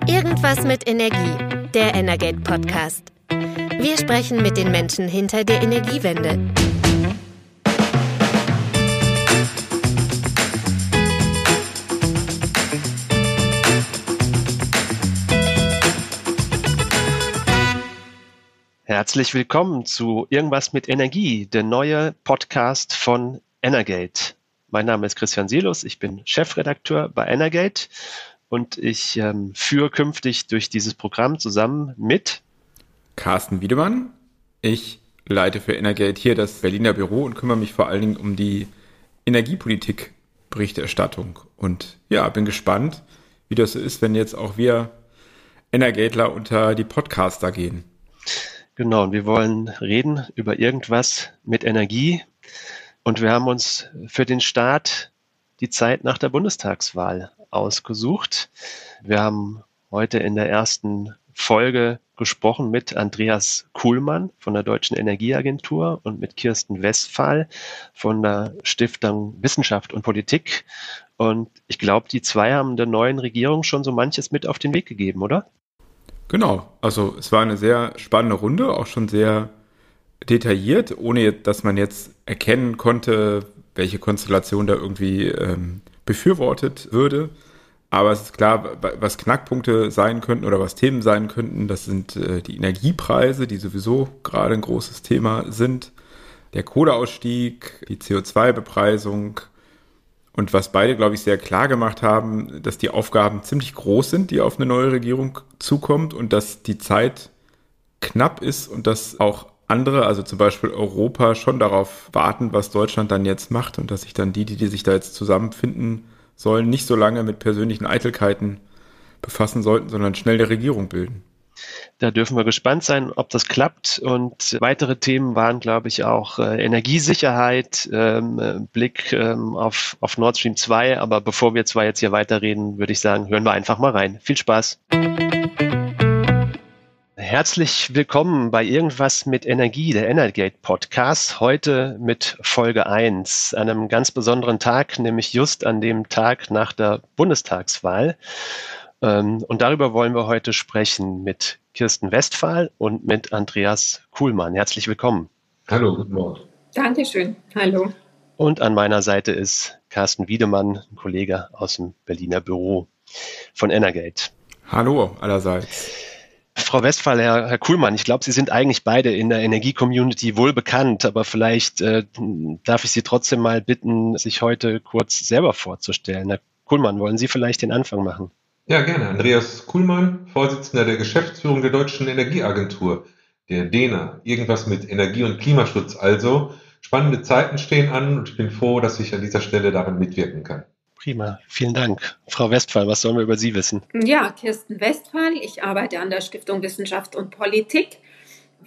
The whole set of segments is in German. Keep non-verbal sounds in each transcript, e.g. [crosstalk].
Irgendwas mit Energie, der Energate Podcast. Wir sprechen mit den Menschen hinter der Energiewende. Herzlich willkommen zu Irgendwas mit Energie, der neue Podcast von Energate. Mein Name ist Christian Silos, ich bin Chefredakteur bei Energate und ich ähm, führe künftig durch dieses Programm zusammen mit Carsten Wiedemann. Ich leite für Energate hier das Berliner Büro und kümmere mich vor allen Dingen um die Energiepolitik-Berichterstattung. Und ja, bin gespannt, wie das so ist, wenn jetzt auch wir Energatler unter die Podcaster gehen. Genau, und wir wollen reden über irgendwas mit Energie. Und wir haben uns für den Start die Zeit nach der Bundestagswahl ausgesucht. Wir haben heute in der ersten Folge gesprochen mit Andreas Kuhlmann von der Deutschen Energieagentur und mit Kirsten Westphal von der Stiftung Wissenschaft und Politik. Und ich glaube, die zwei haben der neuen Regierung schon so manches mit auf den Weg gegeben, oder? Genau, also es war eine sehr spannende Runde, auch schon sehr detailliert, ohne dass man jetzt erkennen konnte, welche Konstellation da irgendwie ähm, befürwortet würde. Aber es ist klar, was Knackpunkte sein könnten oder was Themen sein könnten, das sind äh, die Energiepreise, die sowieso gerade ein großes Thema sind, der Kohleausstieg, die CO2-Bepreisung und was beide, glaube ich, sehr klar gemacht haben, dass die Aufgaben ziemlich groß sind, die auf eine neue Regierung zukommt und dass die Zeit knapp ist und dass auch andere, also zum Beispiel Europa, schon darauf warten, was Deutschland dann jetzt macht und dass sich dann die, die, die sich da jetzt zusammenfinden, sollen nicht so lange mit persönlichen Eitelkeiten befassen sollten, sondern schnell eine Regierung bilden. Da dürfen wir gespannt sein, ob das klappt. Und weitere Themen waren, glaube ich, auch äh, Energiesicherheit, ähm, Blick ähm, auf, auf Nord Stream 2. Aber bevor wir zwar jetzt hier weiterreden, würde ich sagen, hören wir einfach mal rein. Viel Spaß. Herzlich willkommen bei Irgendwas mit Energie, der Energate Podcast. Heute mit Folge 1, einem ganz besonderen Tag, nämlich just an dem Tag nach der Bundestagswahl. Ähm, und darüber wollen wir heute sprechen mit Kirsten Westphal und mit Andreas Kuhlmann. Herzlich willkommen. Hallo, guten Morgen. Dankeschön. Hallo. Und an meiner Seite ist Carsten Wiedemann, ein Kollege aus dem Berliner Büro von Energate. Hallo allerseits. Frau Westphal, Herr, Herr Kuhlmann, ich glaube, Sie sind eigentlich beide in der Energie-Community wohl bekannt, aber vielleicht äh, darf ich Sie trotzdem mal bitten, sich heute kurz selber vorzustellen. Herr Kuhlmann, wollen Sie vielleicht den Anfang machen? Ja, gerne. Andreas Kuhlmann, Vorsitzender der Geschäftsführung der Deutschen Energieagentur, der DENA. Irgendwas mit Energie- und Klimaschutz also. Spannende Zeiten stehen an und ich bin froh, dass ich an dieser Stelle daran mitwirken kann. Prima, vielen Dank. Frau Westphal, was sollen wir über Sie wissen? Ja, Kirsten Westphal. Ich arbeite an der Stiftung Wissenschaft und Politik.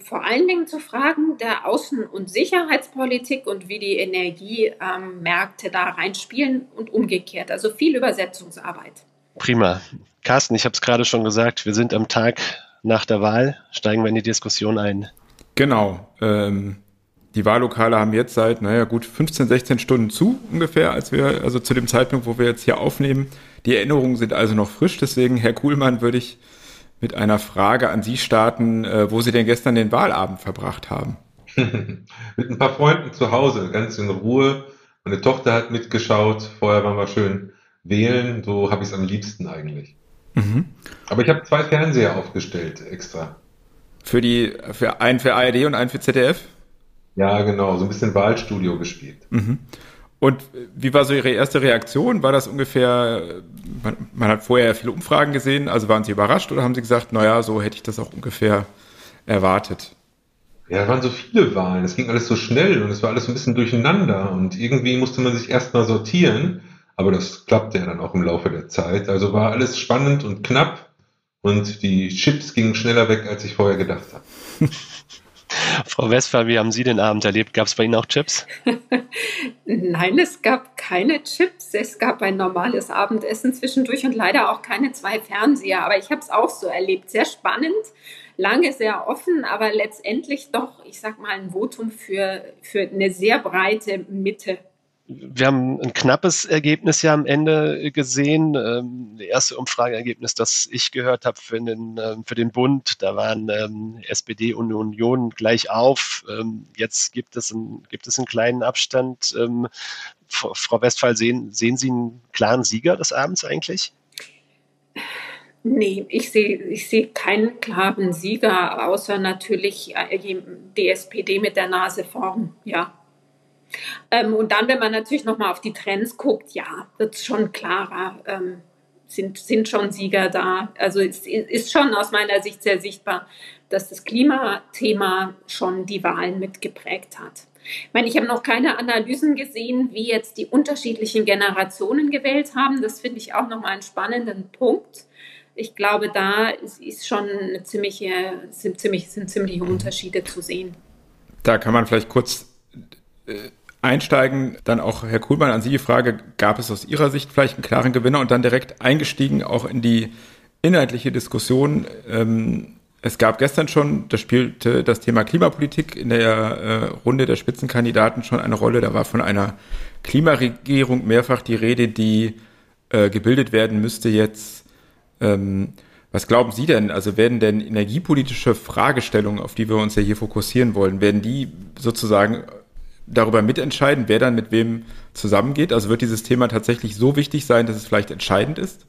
Vor allen Dingen zu Fragen der Außen- und Sicherheitspolitik und wie die Energiemärkte da reinspielen und umgekehrt. Also viel Übersetzungsarbeit. Prima. Carsten, ich habe es gerade schon gesagt, wir sind am Tag nach der Wahl. Steigen wir in die Diskussion ein. Genau. Ähm, die Wahllokale haben jetzt seit, naja, gut 15, 16 Stunden zu ungefähr, als wir, also zu dem Zeitpunkt, wo wir jetzt hier aufnehmen. Die Erinnerungen sind also noch frisch, deswegen, Herr Kuhlmann, würde ich mit einer Frage an Sie starten, äh, wo Sie denn gestern den Wahlabend verbracht haben. [laughs] mit ein paar Freunden zu Hause, ganz in Ruhe. Meine Tochter hat mitgeschaut, vorher waren wir schön wählen, so habe ich es am liebsten eigentlich. Mhm. Aber ich habe zwei Fernseher aufgestellt extra. Für die, für einen für ARD und einen für ZDF? Ja, genau, so ein bisschen Wahlstudio gespielt. Mhm. Und wie war so Ihre erste Reaktion? War das ungefähr, man, man, hat vorher viele Umfragen gesehen, also waren Sie überrascht oder haben Sie gesagt, naja, so hätte ich das auch ungefähr erwartet? Ja, da waren so viele Wahlen, es ging alles so schnell und es war alles ein bisschen durcheinander und irgendwie musste man sich erstmal sortieren, aber das klappte ja dann auch im Laufe der Zeit. Also war alles spannend und knapp und die Chips gingen schneller weg, als ich vorher gedacht habe. [laughs] Frau Westphal, wie haben Sie den Abend erlebt? Gab es bei Ihnen auch Chips? [laughs] Nein, es gab keine Chips. Es gab ein normales Abendessen zwischendurch und leider auch keine zwei Fernseher. Aber ich habe es auch so erlebt. Sehr spannend, lange sehr offen, aber letztendlich doch, ich sag mal, ein Votum für, für eine sehr breite Mitte. Wir haben ein knappes Ergebnis ja am Ende gesehen. Ähm, das erste Umfrageergebnis, das ich gehört habe für den, ähm, für den Bund, da waren ähm, SPD und Union gleich auf. Jetzt gibt es, ein, gibt es einen kleinen Abstand. Frau Westphal, sehen, sehen Sie einen klaren Sieger des Abends eigentlich? Nee, ich sehe ich seh keinen klaren Sieger, außer natürlich äh, die SPD mit der Nase vorn, ja. Ähm, und dann, wenn man natürlich nochmal auf die Trends guckt, ja, wird es schon klarer, ähm, sind, sind schon Sieger da. Also es ist schon aus meiner Sicht sehr sichtbar, dass das Klimathema schon die Wahlen mitgeprägt hat. Ich meine, ich habe noch keine Analysen gesehen, wie jetzt die unterschiedlichen Generationen gewählt haben. Das finde ich auch nochmal einen spannenden Punkt. Ich glaube, da ist, schon eine ziemliche, sind, ziemlich, sind ziemliche Unterschiede zu sehen. Da kann man vielleicht kurz äh, einsteigen. Dann auch, Herr Kuhlmann, an Sie die Frage, gab es aus Ihrer Sicht vielleicht einen klaren Gewinner und dann direkt eingestiegen auch in die inhaltliche Diskussion. Ähm, es gab gestern schon, da spielte das Thema Klimapolitik in der äh, Runde der Spitzenkandidaten schon eine Rolle. Da war von einer Klimaregierung mehrfach die Rede, die äh, gebildet werden müsste jetzt. Ähm, was glauben Sie denn? Also werden denn energiepolitische Fragestellungen, auf die wir uns ja hier fokussieren wollen, werden die sozusagen darüber mitentscheiden, wer dann mit wem zusammengeht? Also wird dieses Thema tatsächlich so wichtig sein, dass es vielleicht entscheidend ist?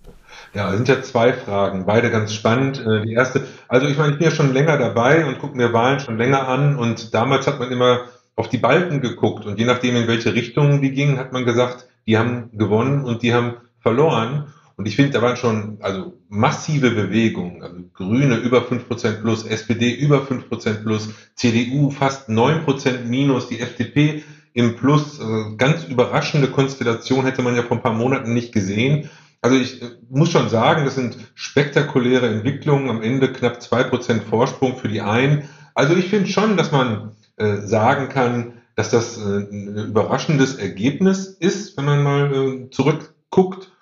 Ja, sind ja zwei Fragen, beide ganz spannend. Äh, die erste, also ich meine, ich bin ja schon länger dabei und gucke mir Wahlen schon länger an und damals hat man immer auf die Balken geguckt und je nachdem, in welche Richtung die gingen, hat man gesagt, die haben gewonnen und die haben verloren. Und ich finde, da waren schon also massive Bewegungen. Also Grüne über 5% plus, SPD über 5% plus, CDU fast 9% minus, die FDP im Plus. Also ganz überraschende Konstellation hätte man ja vor ein paar Monaten nicht gesehen. Also ich äh, muss schon sagen, das sind spektakuläre Entwicklungen. Am Ende knapp 2% Vorsprung für die einen. Also ich finde schon, dass man äh, sagen kann, dass das äh, ein überraschendes Ergebnis ist, wenn man mal äh, zurückguckt.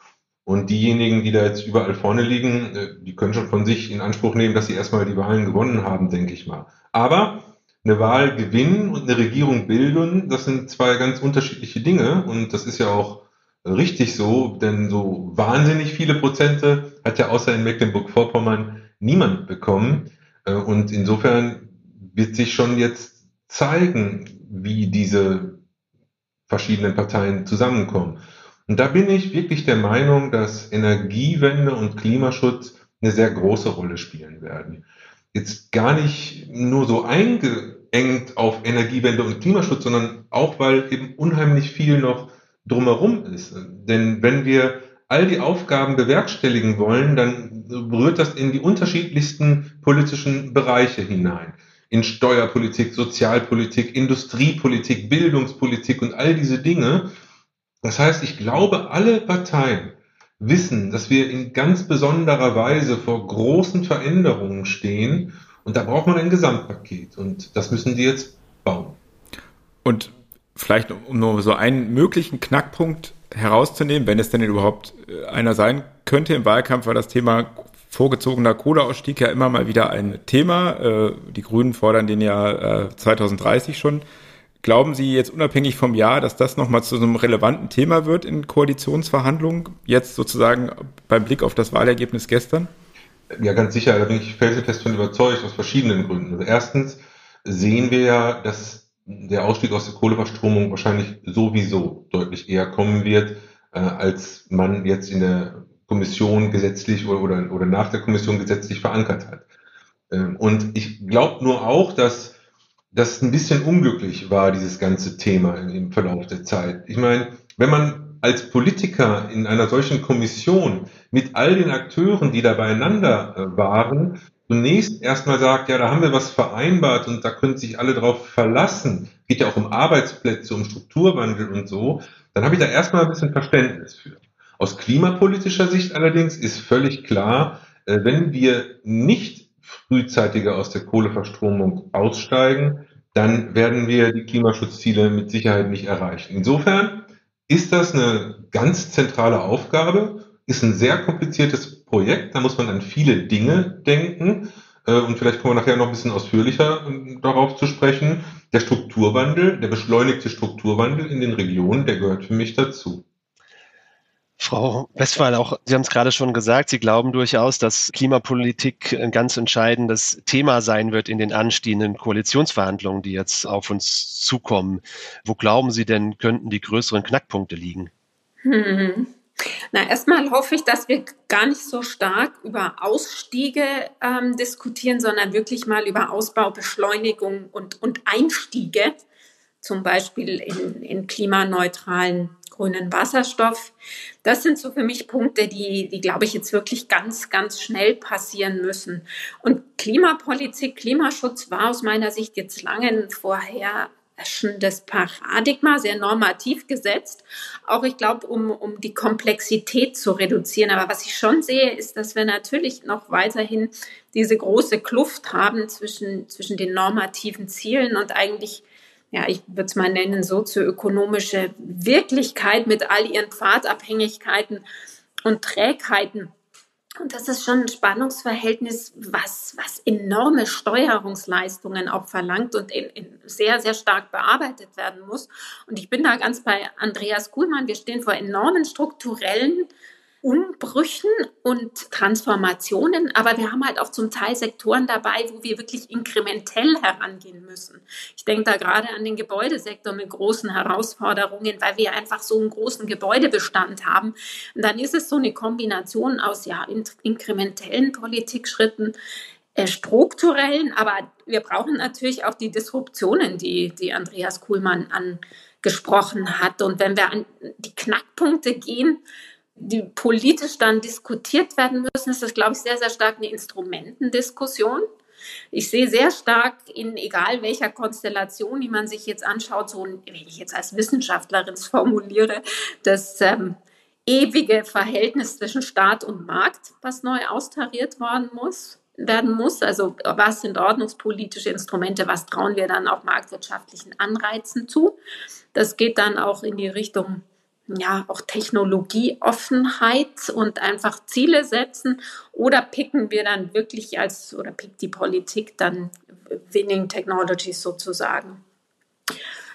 Und diejenigen, die da jetzt überall vorne liegen, äh, die können schon von sich in Anspruch nehmen, dass sie erstmal die Wahlen gewonnen haben, denke ich mal. Aber eine Wahl gewinnen und eine Regierung bilden, das sind zwei ganz unterschiedliche Dinge. Und das ist ja auch richtig so, denn so wahnsinnig viele Prozente hat ja außer in Mecklenburg-Vorpommern niemand bekommen. Äh, und insofern wird sich schon jetzt zeigen, wie diese verschiedenen Parteien zusammenkommen. Und da bin ich wirklich der Meinung, dass Energiewende und Klimaschutz eine sehr große Rolle spielen werden. Jetzt gar nicht nur so eingeengt auf Energiewende und Klimaschutz, sondern auch, weil eben unheimlich viel noch drumherum ist. Denn wenn wir all die Aufgaben bewerkstelligen wollen, dann berührt das in die unterschiedlichsten politischen Bereiche hinein. In Steuerpolitik, Sozialpolitik, Industriepolitik, Bildungspolitik und all diese Dinge. Das heißt, ich glaube, alle Parteien wissen, dass wir in ganz besonderer Weise vor großen Veränderungen stehen und da braucht man ein Gesamtpaket und das müssen die jetzt bauen. Und vielleicht um nur so einen möglichen Knackpunkt herauszunehmen, wenn es denn überhaupt äh, einer sein könnte im Wahlkampf, war das Thema vorgezogener Kohleausstieg ja immer mal wieder ein Thema. Äh, die Grünen fordern den ja 2030 äh, schon. Glauben Sie jetzt unabhängig vom Jahr, dass das nochmal zu so einem relevanten Thema wird in Koalitionsverhandlungen, jetzt sozusagen beim Blick auf das Wahlergebnis gestern? Ja, ganz sicher, da bin ich felsenfest von überzeugt, aus verschiedenen Gründen. Also erstens sehen wir ja, dass der Ausstieg aus der Kohleverstromung wahrscheinlich sowieso deutlich eher kommen wird, äh, als man jetzt in der Kommission gesetzlich oder, oder, oder nach der Kommission gesetzlich verankert hat. Ähm, und ich glaube nur auch, dass das ein bisschen unglücklich war, dieses ganze Thema im Verlauf der Zeit. Ich meine, wenn man als Politiker in einer solchen Kommission mit all den Akteuren, die da beieinander äh, waren, zunächst erstmal sagt, ja, da haben wir was vereinbart und da können sich alle drauf verlassen, geht ja auch um Arbeitsplätze, um Strukturwandel und so, dann habe ich da erstmal ein bisschen Verständnis für. Aus klimapolitischer Sicht allerdings ist völlig klar, äh, wenn wir nicht frühzeitiger aus der Kohleverstromung aussteigen, dann werden wir die Klimaschutzziele mit Sicherheit nicht erreichen. Insofern ist das eine ganz zentrale Aufgabe, ist ein sehr kompliziertes Projekt, da muss man an viele Dinge denken. äh, und vielleicht kommen wir nachher noch ein bisschen ausführlicher äh, darauf zu sprechen. Der Strukturwandel, der beschleunigte Strukturwandel in den Regionen, der gehört für mich dazu. Frau Westphal, auch Sie haben es gerade schon gesagt, Sie glauben durchaus, dass Klimapolitik ein ganz entscheidendes Thema sein wird in den anstehenden Koalitionsverhandlungen, die jetzt auf uns zukommen. Wo glauben Sie denn, könnten die größeren Knackpunkte liegen? Hm. [laughs] Na, erstmal hoffe ich, dass wir gar nicht so stark über Ausstiege ähm, diskutieren, sondern wirklich mal über Ausbau, Beschleunigung und, und Einstiege, zum Beispiel in, in klimaneutralen grünen Wasserstoff. Das sind so für mich Punkte, die, die glaube ich jetzt wirklich ganz, ganz schnell passieren müssen. Und Klimapolitik, Klimaschutz war aus meiner Sicht jetzt lange vorher das Paradigma, sehr normativ gesetzt. Auch ich glaube, um, um die Komplexität zu reduzieren. Aber was ich schon sehe, ist, dass wir natürlich noch weiterhin diese große Kluft haben zwischen, zwischen den normativen Zielen und eigentlich, ja, ich würde es mal nennen, sozioökonomische Wirklichkeit mit all ihren Pfadabhängigkeiten und Trägheiten. Und das ist schon ein Spannungsverhältnis, was, was enorme Steuerungsleistungen auch verlangt und in, in sehr, sehr stark bearbeitet werden muss. Und ich bin da ganz bei Andreas Kuhlmann. Wir stehen vor enormen strukturellen Umbrüchen und Transformationen, aber wir haben halt auch zum Teil Sektoren dabei, wo wir wirklich inkrementell herangehen müssen. Ich denke da gerade an den Gebäudesektor mit großen Herausforderungen, weil wir einfach so einen großen Gebäudebestand haben. Und dann ist es so eine Kombination aus ja inkrementellen Politikschritten, äh, strukturellen, aber wir brauchen natürlich auch die Disruptionen, die, die Andreas Kuhlmann angesprochen hat. Und wenn wir an die Knackpunkte gehen, die politisch dann diskutiert werden müssen, ist das, glaube ich, sehr, sehr stark eine Instrumentendiskussion. Ich sehe sehr stark in egal welcher Konstellation, die man sich jetzt anschaut, so, wenn ich jetzt als Wissenschaftlerin formuliere, das ähm, ewige Verhältnis zwischen Staat und Markt, was neu austariert worden muss werden muss. Also was sind ordnungspolitische Instrumente, was trauen wir dann auch marktwirtschaftlichen Anreizen zu. Das geht dann auch in die Richtung ja, auch Technologieoffenheit und einfach Ziele setzen? Oder picken wir dann wirklich als, oder pickt die Politik dann Winning Technologies sozusagen?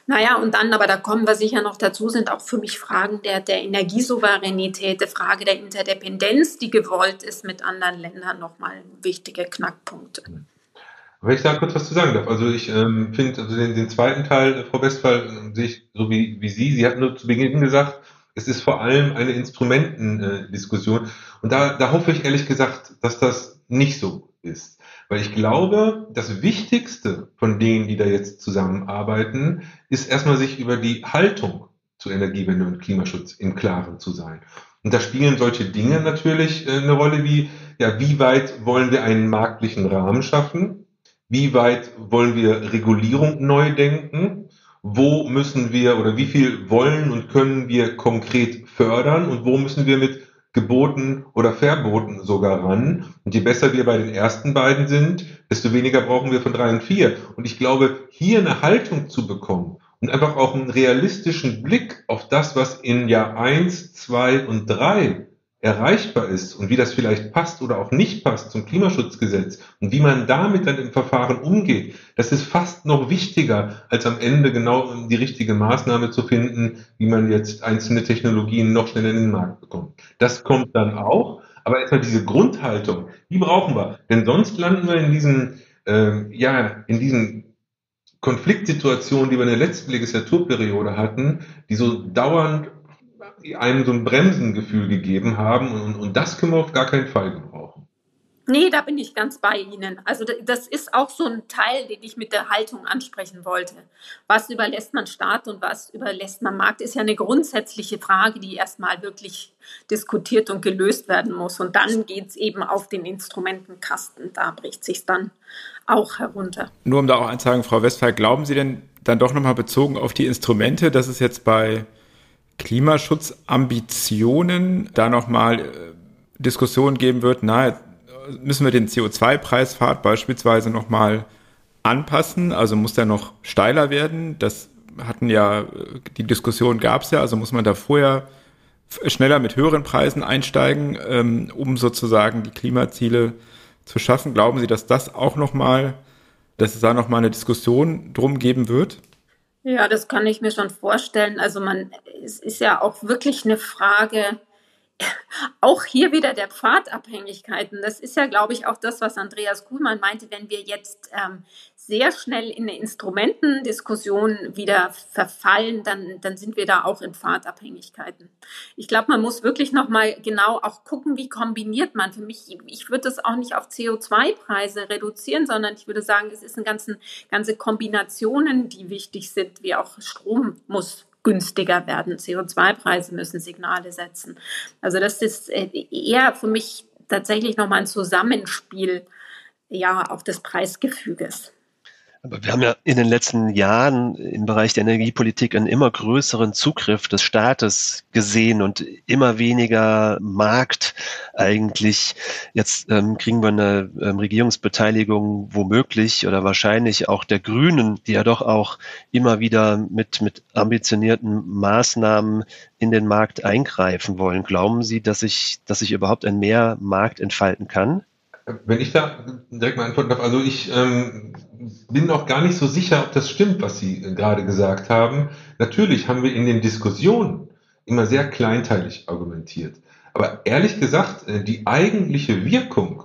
Naja, und dann, aber da kommen wir sicher noch dazu, sind auch für mich Fragen der, der Energiesouveränität, der Frage der Interdependenz, die gewollt ist mit anderen Ländern, nochmal wichtige Knackpunkte. Wenn ich da kurz was zu sagen darf. Also ich ähm, finde, also den, den, zweiten Teil, Frau Westphal, äh, sehe ich so wie, wie Sie. Sie hatten nur zu Beginn gesagt, es ist vor allem eine Instrumentendiskussion. Äh, und da, da hoffe ich ehrlich gesagt, dass das nicht so ist. Weil ich glaube, das Wichtigste von denen, die da jetzt zusammenarbeiten, ist erstmal sich über die Haltung zu Energiewende und Klimaschutz im Klaren zu sein. Und da spielen solche Dinge natürlich äh, eine Rolle wie, ja, wie weit wollen wir einen marktlichen Rahmen schaffen? Wie weit wollen wir Regulierung neu denken? Wo müssen wir oder wie viel wollen und können wir konkret fördern und wo müssen wir mit Geboten oder Verboten sogar ran. Und je besser wir bei den ersten beiden sind, desto weniger brauchen wir von drei und vier. Und ich glaube, hier eine Haltung zu bekommen und einfach auch einen realistischen Blick auf das, was in Jahr eins, zwei und drei erreichbar ist und wie das vielleicht passt oder auch nicht passt zum Klimaschutzgesetz und wie man damit dann im Verfahren umgeht, das ist fast noch wichtiger, als am Ende genau die richtige Maßnahme zu finden, wie man jetzt einzelne Technologien noch schneller in den Markt bekommt. Das kommt dann auch, aber erstmal diese Grundhaltung, die brauchen wir, denn sonst landen wir in diesen, äh, ja, in diesen Konfliktsituationen, die wir in der letzten Legislaturperiode hatten, die so dauernd einem so ein Bremsengefühl gegeben haben und, und das können wir auf gar keinen Fall gebrauchen. Nee, da bin ich ganz bei Ihnen. Also das ist auch so ein Teil, den ich mit der Haltung ansprechen wollte. Was überlässt man Staat und was überlässt man Markt, ist ja eine grundsätzliche Frage, die erstmal wirklich diskutiert und gelöst werden muss. Und dann geht es eben auf den Instrumentenkasten. Da bricht sich dann auch herunter. Nur um da auch eins zu sagen, Frau Westphal, glauben Sie denn dann doch nochmal bezogen auf die Instrumente, dass es jetzt bei Klimaschutzambitionen da nochmal äh, Diskussionen geben wird, na, müssen wir den CO2-Preispfad beispielsweise nochmal anpassen, also muss der noch steiler werden. Das hatten ja, die Diskussion gab es ja, also muss man da vorher schneller mit höheren Preisen einsteigen, ähm, um sozusagen die Klimaziele zu schaffen. Glauben Sie, dass das auch nochmal, dass es da nochmal eine Diskussion drum geben wird? Ja, das kann ich mir schon vorstellen. Also man, es ist ja auch wirklich eine Frage, [laughs] auch hier wieder der Pfadabhängigkeiten. Das ist ja, glaube ich, auch das, was Andreas Kuhlmann meinte, wenn wir jetzt ähm, sehr schnell in eine Instrumentendiskussion wieder verfallen, dann, dann sind wir da auch in Pfadabhängigkeiten. Ich glaube, man muss wirklich nochmal genau auch gucken, wie kombiniert man. Für mich, ich würde das auch nicht auf CO2-Preise reduzieren, sondern ich würde sagen, es ist eine ganze, ganze Kombinationen, die wichtig sind, wie auch Strom muss günstiger werden. CO2-Preise müssen Signale setzen. Also das ist äh, eher für mich tatsächlich nochmal ein Zusammenspiel ja auch des Preisgefüges. Aber wir haben ja in den letzten Jahren im Bereich der Energiepolitik einen immer größeren Zugriff des Staates gesehen und immer weniger Markt eigentlich. Jetzt ähm, kriegen wir eine ähm, Regierungsbeteiligung womöglich oder wahrscheinlich auch der Grünen, die ja doch auch immer wieder mit, mit ambitionierten Maßnahmen in den Markt eingreifen wollen. Glauben Sie, dass sich, dass sich überhaupt ein mehr Markt entfalten kann? Wenn ich da direkt mal antworten darf, also ich ähm, bin auch gar nicht so sicher, ob das stimmt, was Sie gerade gesagt haben. Natürlich haben wir in den Diskussionen immer sehr kleinteilig argumentiert. Aber ehrlich gesagt, äh, die eigentliche Wirkung,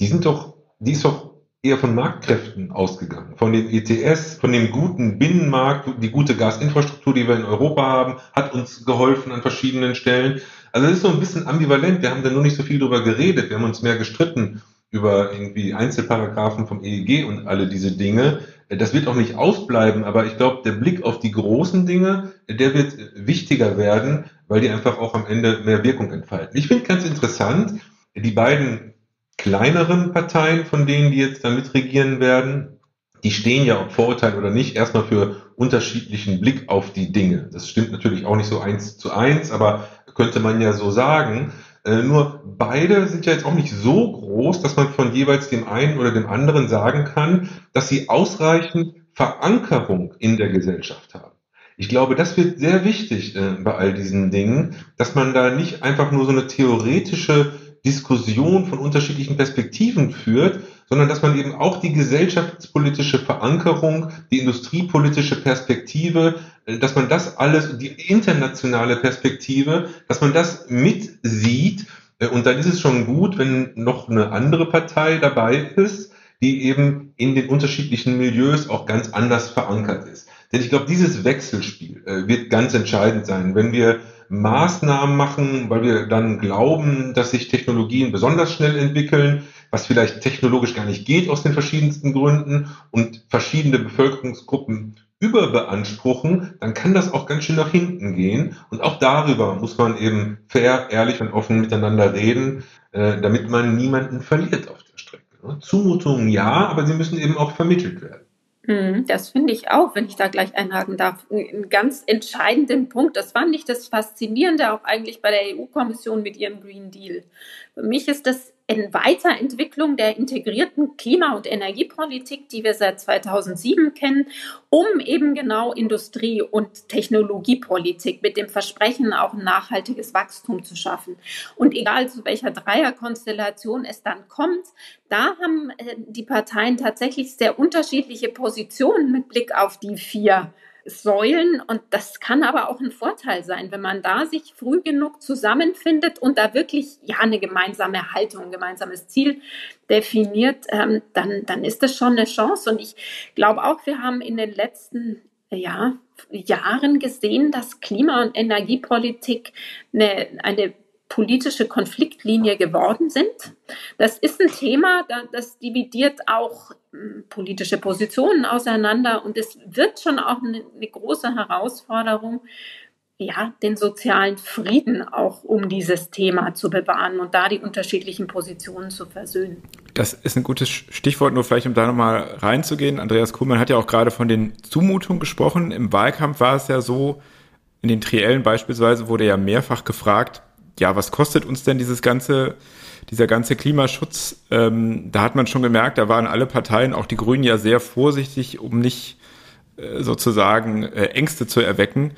die sind doch, die ist doch eher von Marktkräften ausgegangen. Von den ETS, von dem guten Binnenmarkt, die gute Gasinfrastruktur, die wir in Europa haben, hat uns geholfen an verschiedenen Stellen. Also das ist so ein bisschen ambivalent. Wir haben da nur nicht so viel drüber geredet. Wir haben uns mehr gestritten über irgendwie Einzelparagraphen vom EEG und alle diese Dinge. Das wird auch nicht ausbleiben, aber ich glaube, der Blick auf die großen Dinge, der wird wichtiger werden, weil die einfach auch am Ende mehr Wirkung entfalten. Ich finde ganz interessant, die beiden kleineren Parteien, von denen die jetzt damit regieren werden, die stehen ja, ob Vorurteil oder nicht, erstmal für unterschiedlichen Blick auf die Dinge. Das stimmt natürlich auch nicht so eins zu eins, aber könnte man ja so sagen. Äh, nur beide sind ja jetzt auch nicht so groß, dass man von jeweils dem einen oder dem anderen sagen kann, dass sie ausreichend Verankerung in der Gesellschaft haben. Ich glaube, das wird sehr wichtig äh, bei all diesen Dingen, dass man da nicht einfach nur so eine theoretische Diskussion von unterschiedlichen Perspektiven führt, sondern dass man eben auch die gesellschaftspolitische Verankerung, die industriepolitische Perspektive, äh, dass man das alles, die internationale Perspektive, dass man das mitsieht. Äh, und dann ist es schon gut, wenn noch eine andere Partei dabei ist, die eben in den unterschiedlichen Milieus auch ganz anders verankert ist. Denn ich glaube, dieses Wechselspiel äh, wird ganz entscheidend sein. Wenn wir Maßnahmen machen, weil wir dann glauben, dass sich Technologien besonders schnell entwickeln, was vielleicht technologisch gar nicht geht aus den verschiedensten Gründen und verschiedene Bevölkerungsgruppen überbeanspruchen, dann kann das auch ganz schön nach hinten gehen. Und auch darüber muss man eben fair, ehrlich und offen miteinander reden, äh, damit man niemanden verliert auf der Strecke. Ne? Zumutungen ja, aber sie müssen eben auch vermittelt werden. Mhm, das finde ich auch, wenn ich da gleich einhaken darf, einen ganz entscheidenden Punkt. Das fand ich das Faszinierende auch eigentlich bei der EU-Kommission mit ihrem Green Deal. Für mich ist das in Weiterentwicklung der integrierten Klima- und Energiepolitik, die wir seit 2007 kennen, um eben genau Industrie- und Technologiepolitik mit dem Versprechen, auch ein nachhaltiges Wachstum zu schaffen. Und egal zu welcher Dreierkonstellation es dann kommt, da haben äh, die Parteien tatsächlich sehr unterschiedliche Positionen mit Blick auf die vier Säulen und das kann aber auch ein Vorteil sein, wenn man da sich früh genug zusammenfindet und da wirklich ja eine gemeinsame Haltung, ein gemeinsames Ziel definiert, ähm, dann, dann ist das schon eine Chance. Und ich glaube auch, wir haben in den letzten ja, Jahren gesehen, dass Klima- und Energiepolitik eine, eine politische Konfliktlinie geworden sind. Das ist ein Thema, das dividiert auch hm, politische Positionen auseinander und es wird schon auch eine, große Herausforderung, ja, den sozialen Frieden auch um dieses Thema zu bewahren und da die unterschiedlichen Positionen zu versöhnen. Das ist ein gutes Stichwort, nur vielleicht um da nochmal reinzugehen. Andreas Kuhlmann hat ja auch gerade von den Zumutungen gesprochen. Im Wahlkampf war es ja so, in den Triellen beispielsweise wurde ja mehrfach gefragt, ja, was kostet uns denn dieses ganze, dieser ganze Klimaschutz? Ähm, da hat man schon gemerkt, da waren alle Parteien, auch die Grünen, ja sehr vorsichtig, um nicht äh, sozusagen äh, Ängste zu erwecken.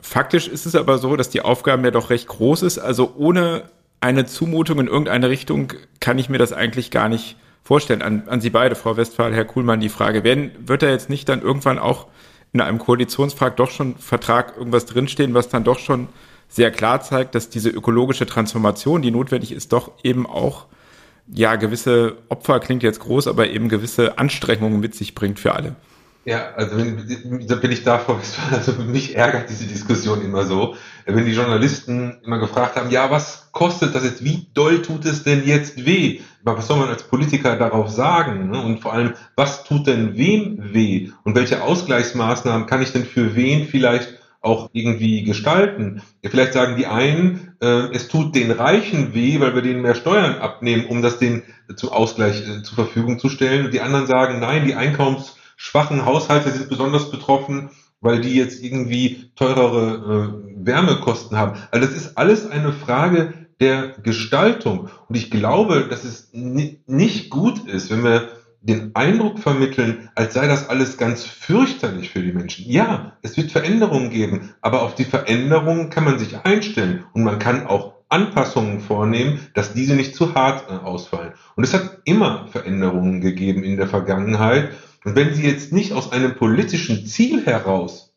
Faktisch ist es aber so, dass die Aufgaben ja doch recht groß ist. Also ohne eine Zumutung in irgendeine Richtung kann ich mir das eigentlich gar nicht vorstellen. An, an Sie beide, Frau Westphal, Herr Kuhlmann, die Frage, werden, wird da jetzt nicht dann irgendwann auch in einem Koalitionsvertrag doch schon Vertrag irgendwas drinstehen, was dann doch schon sehr klar zeigt, dass diese ökologische Transformation, die notwendig ist, doch eben auch ja gewisse Opfer klingt jetzt groß, aber eben gewisse Anstrengungen mit sich bringt für alle. Ja, also wenn, da bin ich davor, [laughs] also mich ärgert diese Diskussion immer so, wenn die Journalisten immer gefragt haben, ja, was kostet das jetzt, wie doll tut es denn jetzt weh? Was soll man als Politiker darauf sagen? Ne? Und vor allem, was tut denn wem weh? Und welche Ausgleichsmaßnahmen kann ich denn für wen vielleicht auch irgendwie gestalten? Vielleicht sagen die einen, äh, es tut den Reichen weh, weil wir denen mehr Steuern abnehmen, um das denen zum Ausgleich äh, zur Verfügung zu stellen. Und die anderen sagen, nein, die Einkommens schwachen Haushalte sind besonders betroffen, weil die jetzt irgendwie teurere äh, Wärmekosten haben. Also das ist alles eine Frage der Gestaltung. Und ich glaube, dass es nicht gut ist, wenn wir den Eindruck vermitteln, als sei das alles ganz fürchterlich für die Menschen. Ja, es wird Veränderungen geben, aber auf die Veränderungen kann man sich einstellen und man kann auch Anpassungen vornehmen, dass diese nicht zu hart äh, ausfallen. Und es hat immer Veränderungen gegeben in der Vergangenheit und wenn sie jetzt nicht aus einem politischen Ziel heraus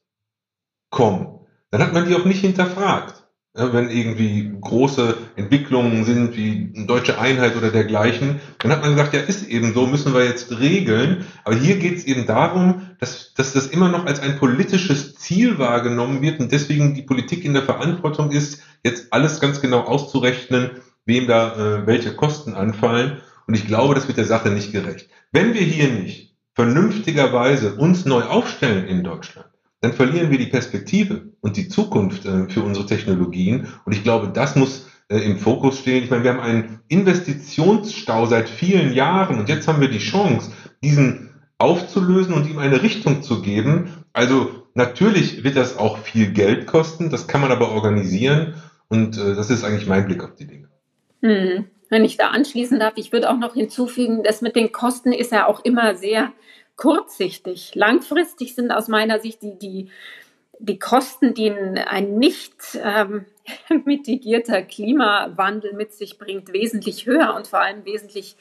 kommen, dann hat man die auch nicht hinterfragt. Ja, wenn irgendwie große Entwicklungen sind wie eine deutsche Einheit oder dergleichen, dann hat man gesagt, ja, ist eben so, müssen wir jetzt regeln. Aber hier geht es eben darum, dass, dass das immer noch als ein politisches Ziel wahrgenommen wird und deswegen die Politik in der Verantwortung ist, jetzt alles ganz genau auszurechnen, wem da äh, welche Kosten anfallen. Und ich glaube, das wird der Sache nicht gerecht. Wenn wir hier nicht vernünftigerweise uns neu aufstellen in Deutschland, dann verlieren wir die Perspektive und die Zukunft äh, für unsere Technologien. Und ich glaube, das muss äh, im Fokus stehen. Ich meine, wir haben einen Investitionsstau seit vielen Jahren und jetzt haben wir die Chance, diesen aufzulösen und ihm eine Richtung zu geben. Also natürlich wird das auch viel Geld kosten, das kann man aber organisieren und äh, das ist eigentlich mein Blick auf die Dinge. Hm wenn ich da anschließen darf, ich würde auch noch hinzufügen, das mit den Kosten ist ja auch immer sehr kurzsichtig. Langfristig sind aus meiner Sicht die, die, die Kosten, die ein nicht ähm, [laughs] mitigierter Klimawandel mit sich bringt, wesentlich höher und vor allem wesentlich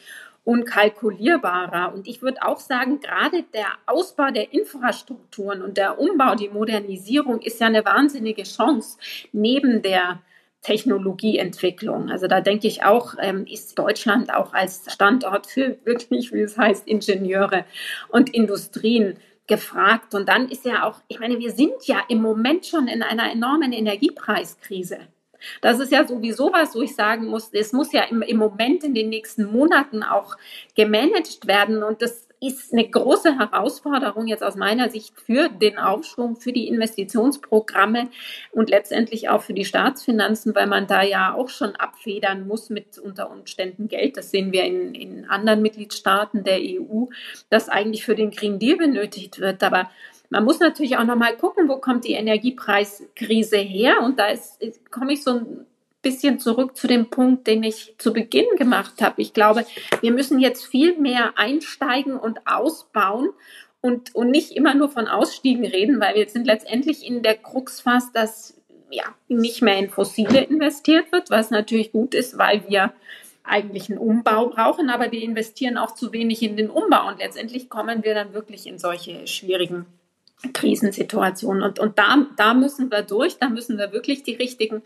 unkalkulierbarer. Und ich würde auch sagen, gerade der Ausbau der Infrastrukturen und der Umbau, die Modernisierung ist ja eine wahnsinnige Chance neben der Technologieentwicklung. Also da denke ich auch, ähm, ist Deutschland auch als Standort für wirklich, wie es heißt, Ingenieure und Industrien gefragt. Und dann ist ja auch, ich meine, wir sind ja im Moment schon in einer enormen Energiepreiskrise. Das ist ja sowieso was, wo ich sagen muss, es muss ja im, im Moment in den nächsten Monaten auch gemanagt werden. Und das ist eine große Herausforderung jetzt aus meiner Sicht für den Aufschwung, für die Investitionsprogramme und letztendlich auch für die Staatsfinanzen, weil man da ja auch schon abfedern muss mit unter Umständen Geld. Das sehen wir in, in anderen Mitgliedstaaten der EU, das eigentlich für den Green Deal benötigt wird. Aber man muss natürlich auch noch mal gucken, wo kommt die Energiepreiskrise her? Und da ist, komme ich so ein bisschen zurück zu dem Punkt, den ich zu Beginn gemacht habe. Ich glaube, wir müssen jetzt viel mehr einsteigen und ausbauen und, und nicht immer nur von Ausstiegen reden, weil wir sind letztendlich in der Krux dass ja nicht mehr in fossile investiert wird, was natürlich gut ist, weil wir eigentlich einen Umbau brauchen, aber wir investieren auch zu wenig in den Umbau und letztendlich kommen wir dann wirklich in solche schwierigen Krisensituationen. Und, und da, da müssen wir durch, da müssen wir wirklich die richtigen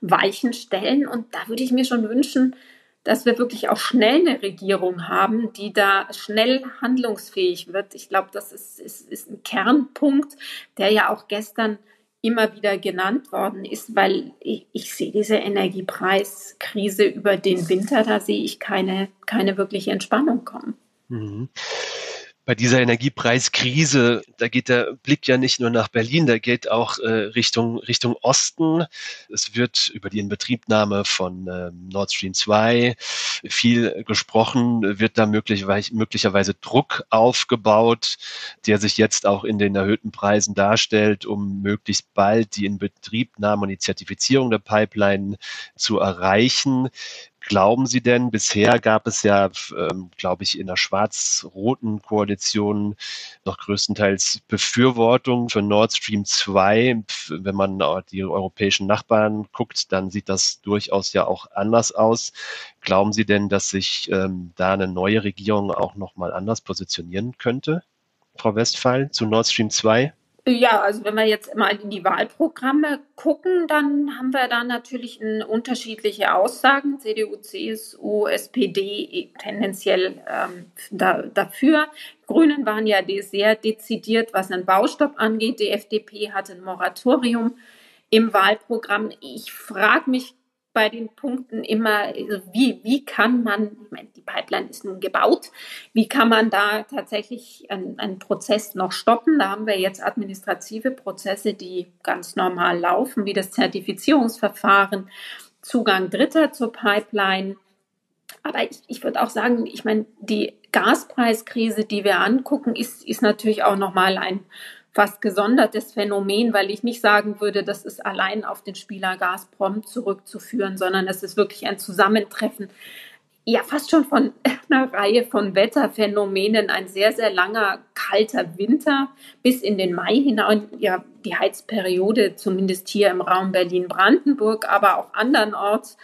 Weichen stellen. Und da würde ich mir schon wünschen, dass wir wirklich auch schnell eine Regierung haben, die da schnell handlungsfähig wird. Ich glaube, das ist, ist, ist ein Kernpunkt, der ja auch gestern immer wieder genannt worden ist, weil ich, ich sehe diese Energiepreiskrise über den Winter, da sehe ich keine, keine wirkliche Entspannung kommen. Mhm bei dieser Energiepreiskrise, da geht der Blick ja nicht nur nach Berlin, da geht auch äh, Richtung, Richtung Osten. Es wird über die Inbetriebnahme von äh, Nord Stream 2 viel gesprochen, wird da möglicherweise, möglicherweise Druck aufgebaut, der sich jetzt auch in den erhöhten Preisen darstellt, um möglichst bald die Inbetriebnahme und die Zertifizierung der Pipeline zu erreichen. Glauben Sie denn, bisher gab es ja, ähm, glaube ich, in der schwarz-roten Koalition noch größtenteils Befürwortung für Nord Stream 2. Wenn man die europäischen Nachbarn guckt, dann sieht das durchaus ja auch anders aus. Glauben Sie denn, dass sich ähm, da eine neue Regierung auch nochmal anders positionieren könnte, Frau Westphal, zu Nord Stream 2? Ja, also wenn wir jetzt mal in die Wahlprogramme gucken, dann haben wir da natürlich unterschiedliche Aussagen. CDU, CSU, SPD tendenziell ähm, da, dafür. Grünen waren ja sehr dezidiert, was den Baustopp angeht. Die FDP hatte ein Moratorium im Wahlprogramm. Ich frage mich bei den Punkten immer, also wie, wie kann man, ich meine, die Pipeline ist nun gebaut, wie kann man da tatsächlich einen, einen Prozess noch stoppen? Da haben wir jetzt administrative Prozesse, die ganz normal laufen, wie das Zertifizierungsverfahren, Zugang Dritter zur Pipeline. Aber ich, ich würde auch sagen, ich meine, die Gaspreiskrise, die wir angucken, ist, ist natürlich auch nochmal ein fast gesondertes Phänomen, weil ich nicht sagen würde, das ist allein auf den Spieler Gazprom zurückzuführen, sondern es ist wirklich ein Zusammentreffen, ja fast schon von [laughs] einer Reihe von Wetterphänomenen, ein sehr, sehr langer kalter Winter bis in den Mai hinein, ja die Heizperiode, zumindest hier im Raum Berlin-Brandenburg, aber auch andernorts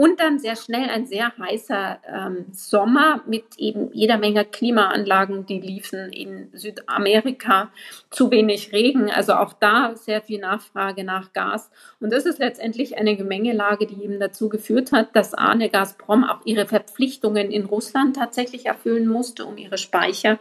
und dann sehr schnell ein sehr heißer ähm, Sommer mit eben jeder Menge Klimaanlagen, die liefen in Südamerika. Zu wenig Regen, also auch da sehr viel Nachfrage nach Gas. Und das ist letztendlich eine Gemengelage, die eben dazu geführt hat, dass Arne Gazprom auch ihre Verpflichtungen in Russland tatsächlich erfüllen musste, um ihre Speicher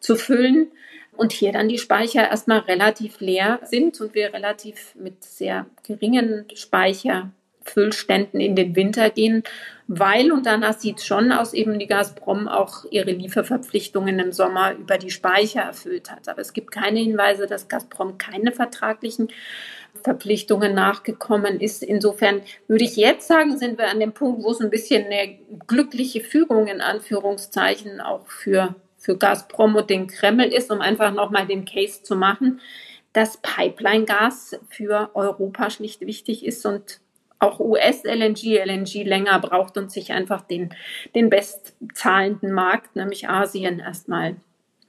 zu füllen und hier dann die Speicher erstmal relativ leer sind und wir relativ mit sehr geringen Speicher Füllständen in den Winter gehen, weil, und danach sieht es schon aus, eben die Gazprom auch ihre Lieferverpflichtungen im Sommer über die Speicher erfüllt hat. Aber es gibt keine Hinweise, dass Gazprom keine vertraglichen Verpflichtungen nachgekommen ist. Insofern würde ich jetzt sagen, sind wir an dem Punkt, wo es ein bisschen eine glückliche Fügung in Anführungszeichen auch für, für Gazprom und den Kreml ist, um einfach nochmal den Case zu machen, dass Pipeline-Gas für Europa schlicht wichtig ist und auch US-LNG, LNG länger braucht und sich einfach den, den bestzahlenden Markt, nämlich Asien, erstmal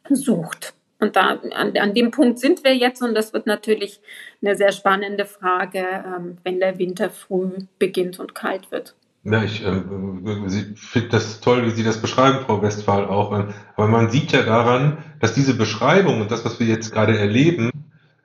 sucht. Und da, an, an dem Punkt sind wir jetzt und das wird natürlich eine sehr spannende Frage, ähm, wenn der Winter früh beginnt und kalt wird. Ja, ich äh, finde das toll, wie Sie das beschreiben, Frau Westphal auch. Aber man sieht ja daran, dass diese Beschreibung und das, was wir jetzt gerade erleben,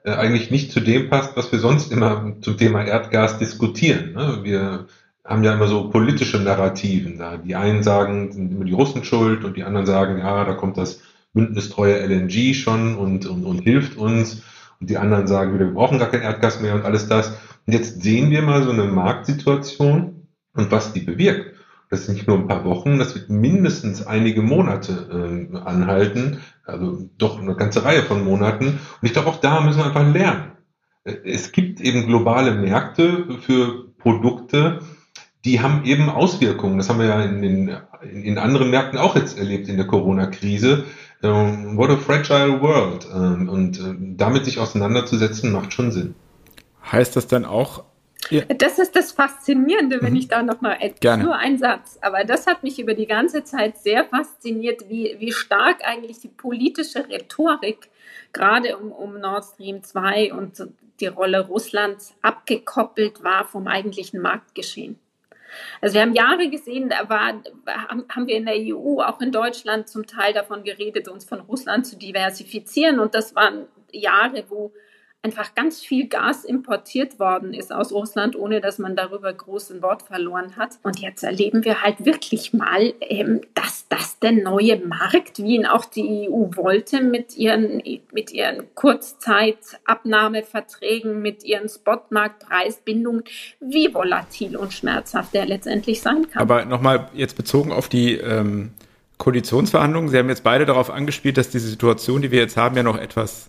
äh, eigentlich nicht zu dem passt, was wir sonst immer zum Thema Erdgas diskutieren. Ne? Wir haben ja immer so politische Narrativen da. Die einen sagen, sind immer die Russen schuld und die anderen sagen, ja, da kommt das bündnistreue LNG schon und, und, und hilft uns. Und die anderen sagen wieder, wir brauchen gar kein Erdgas mehr und alles das. Und jetzt sehen wir mal so eine Marktsituation und was die bewirkt. Das ist nicht nur ein paar Wochen, das wird mindestens einige Monate äh, anhalten, also doch eine ganze Reihe von Monaten. Und ich glaube, auch da müssen wir einfach lernen. Es gibt eben globale Märkte für Produkte, die haben eben Auswirkungen. Das haben wir ja in, den, in anderen Märkten auch jetzt erlebt in der Corona-Krise. Ähm, what a fragile world. Ähm, und äh, damit sich auseinanderzusetzen, macht schon Sinn. Heißt das dann auch, ja. Das ist das Faszinierende, wenn mhm. ich da nochmal nur einen Satz. Aber das hat mich über die ganze Zeit sehr fasziniert, wie, wie stark eigentlich die politische Rhetorik gerade um, um Nord Stream 2 und die Rolle Russlands abgekoppelt war vom eigentlichen Marktgeschehen. Also wir haben Jahre gesehen, da war, haben wir in der EU, auch in Deutschland zum Teil davon geredet, uns von Russland zu diversifizieren. Und das waren Jahre, wo einfach ganz viel Gas importiert worden ist aus Russland, ohne dass man darüber großen Wort verloren hat. Und jetzt erleben wir halt wirklich mal, ähm, dass das der neue Markt, wie ihn auch die EU wollte, mit ihren, mit ihren Kurzzeitabnahmeverträgen, mit ihren Spotmarktpreisbindungen, wie volatil und schmerzhaft der letztendlich sein kann. Aber nochmal jetzt bezogen auf die ähm, Koalitionsverhandlungen. Sie haben jetzt beide darauf angespielt, dass diese Situation, die wir jetzt haben, ja noch etwas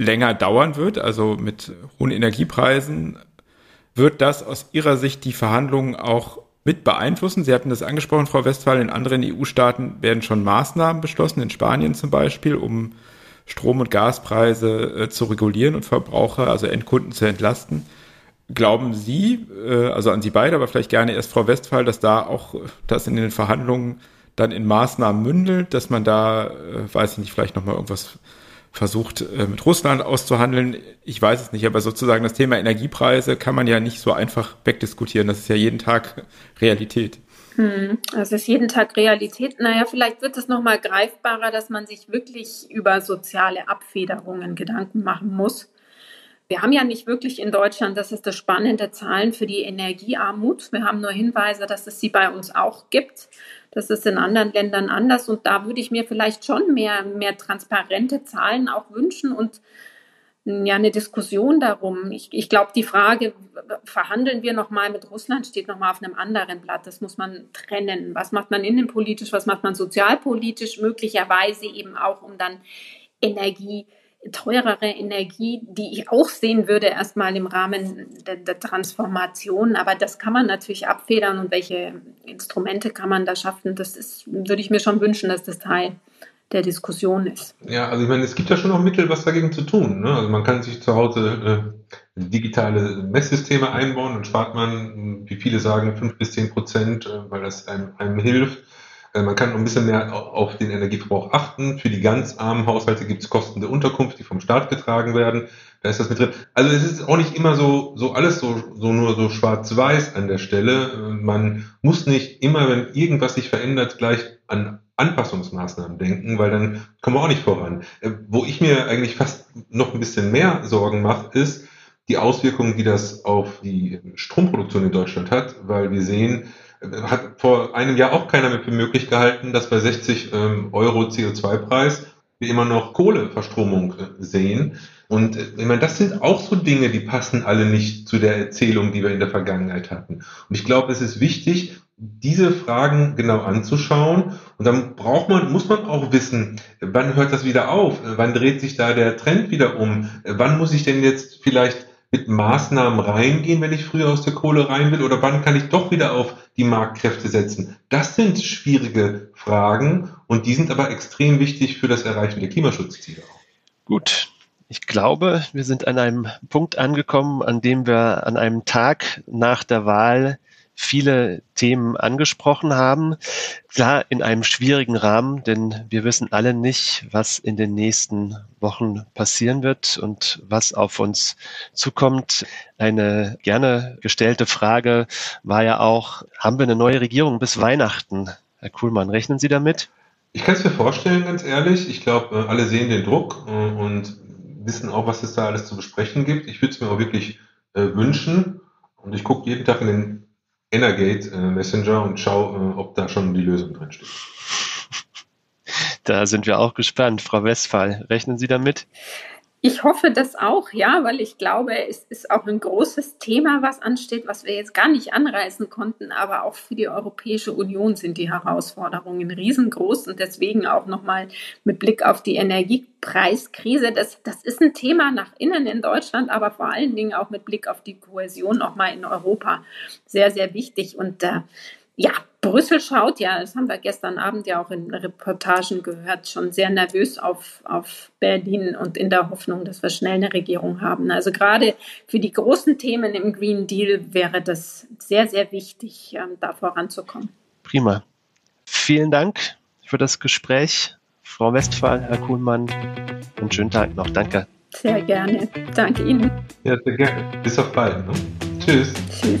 länger dauern wird, also mit hohen Energiepreisen, wird das aus Ihrer Sicht die Verhandlungen auch mit beeinflussen? Sie hatten das angesprochen, Frau Westphal, in anderen EU-Staaten werden schon Maßnahmen beschlossen, in Spanien zum Beispiel, um Strom- und Gaspreise äh, zu regulieren und Verbraucher, also Endkunden zu entlasten. Glauben Sie, äh, also an Sie beide, aber vielleicht gerne erst Frau Westphal, dass da auch das in den Verhandlungen dann in Maßnahmen mündelt, dass man da, äh, weiß ich nicht, vielleicht nochmal irgendwas versucht äh, mit Russland auszuhandeln. Ich weiß es nicht, aber sozusagen das Thema Energiepreise kann man ja nicht so einfach wegdiskutieren. Das ist ja jeden Tag [laughs] Realität. Hm, das ist jeden Tag Realität. Naja, vielleicht wird es nochmal greifbarer, dass man sich wirklich über soziale Abfederungen Gedanken machen muss. Wir haben ja nicht wirklich in Deutschland, das ist das spannende, Zahlen für die Energiearmut. Wir haben nur Hinweise, dass es sie bei uns auch gibt. Das ist in anderen Ländern anders und da würde ich mir vielleicht schon mehr, mehr transparente Zahlen auch wünschen und ja, eine Diskussion darum. Ich, ich glaube, die Frage, verhandeln wir nochmal mit Russland, steht nochmal auf einem anderen Blatt. Das muss man trennen. Was macht man innenpolitisch, was macht man sozialpolitisch, möglicherweise eben auch, um dann Energie teurere Energie, die ich auch sehen würde, erstmal im Rahmen der, der, Transformation. Aber das kann man natürlich abfedern und welche Instrumente kann man da schaffen, das ist, würde ich mir schon wünschen, dass das Teil der Diskussion ist. Ja, also ich meine, es gibt ja schon noch Mittel, was dagegen zu tun. Ne? Also man kann sich zu Hause äh, digitale Messsysteme einbauen und spart man, wie viele sagen, fünf bis zehn Prozent, äh, weil das einem, einem hilft. Äh, man kann ein bisschen mehr auf den Energieverbrauch achten. Für die ganz armen Haushalte gibt es Kosten der Unterkunft, die vom Staat getragen werden. Da ist das mit drin. Also es ist auch nicht immer so, so alles so, so nur so schwarz-weiß an der Stelle. Äh, man muss nicht immer, wenn irgendwas sich verändert, gleich an Anpassungsmaßnahmen denken, weil dann kommen wir auch nicht voran. Äh, wo ich mir eigentlich fast noch ein bisschen mehr Sorgen mache, ist die Auswirkungen, die das auf die Stromproduktion in Deutschland hat, weil wir sehen, hat vor einem Jahr auch keiner mehr für möglich gehalten, dass bei 60 ähm, Euro CO2-Preis wir immer noch Kohleverstromung äh, sehen. Und äh, ich meine, das sind auch so Dinge, die passen alle nicht zu der Erzählung, die wir in der Vergangenheit hatten. Und ich glaube, es ist wichtig, diese Fragen genau anzuschauen. Und dann braucht man, muss man auch wissen, wann hört das wieder auf? Wann dreht sich da der Trend wieder um? Wann muss ich denn jetzt vielleicht mit Maßnahmen reingehen, wenn ich früher aus der Kohle rein will? Oder wann kann ich doch wieder auf die Marktkräfte setzen? Das sind schwierige Fragen und die sind aber extrem wichtig für das Erreichen der Klimaschutzziele. Gut. Ich glaube, wir sind an einem Punkt angekommen, an dem wir an einem Tag nach der Wahl viele Themen angesprochen haben. Klar, in einem schwierigen Rahmen, denn wir wissen alle nicht, was in den nächsten Wochen passieren wird und was auf uns zukommt. Eine gerne gestellte Frage war ja auch, haben wir eine neue Regierung bis Weihnachten? Herr Kuhlmann, rechnen Sie damit? Ich kann es mir vorstellen, ganz ehrlich. Ich glaube, äh, alle sehen den Druck äh, und wissen auch, was es da alles zu besprechen gibt. Ich würde es mir auch wirklich äh, wünschen. Und ich gucke jeden Tag in den Energate äh, Messenger und schau, äh, ob da schon die Lösung drin steht. Da sind wir auch gespannt. Frau Westphal, rechnen Sie damit? Ich hoffe das auch, ja, weil ich glaube, es ist auch ein großes Thema, was ansteht, was wir jetzt gar nicht anreißen konnten, aber auch für die Europäische Union sind die Herausforderungen riesengroß. Und deswegen auch nochmal mit Blick auf die Energiepreiskrise. Das, das ist ein Thema nach innen in Deutschland, aber vor allen Dingen auch mit Blick auf die Kohäsion nochmal in Europa sehr, sehr wichtig. Und äh, ja, Brüssel schaut ja, das haben wir gestern Abend ja auch in Reportagen gehört, schon sehr nervös auf, auf Berlin und in der Hoffnung, dass wir schnell eine Regierung haben. Also gerade für die großen Themen im Green Deal wäre das sehr, sehr wichtig, ähm, da voranzukommen. Prima. Vielen Dank für das Gespräch. Frau Westphal, Herr Kuhlmann, einen schönen Tag noch. Danke. Sehr gerne. Danke Ihnen. Ja, sehr gerne. Bis auf bald. Ne? Tschüss. Tschüss.